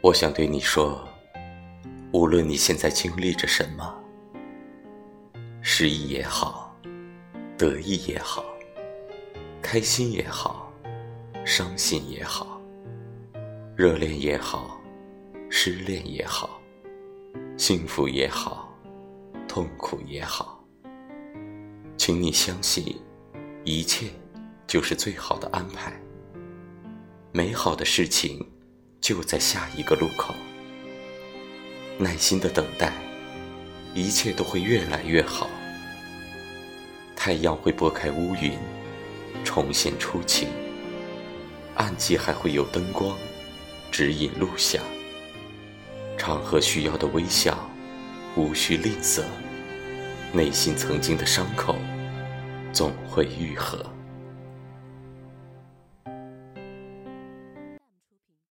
我想对你说，无论你现在经历着什么，失意也好，得意也好，开心也好，伤心也好，热恋也好，失恋也好，幸福也好，痛苦也好，请你相信，一切就是最好的安排，美好的事情。就在下一个路口，耐心的等待，一切都会越来越好。太阳会拨开乌云，重现初晴；暗记还会有灯光，指引路向。场合需要的微笑，无需吝啬。内心曾经的伤口，总会愈合。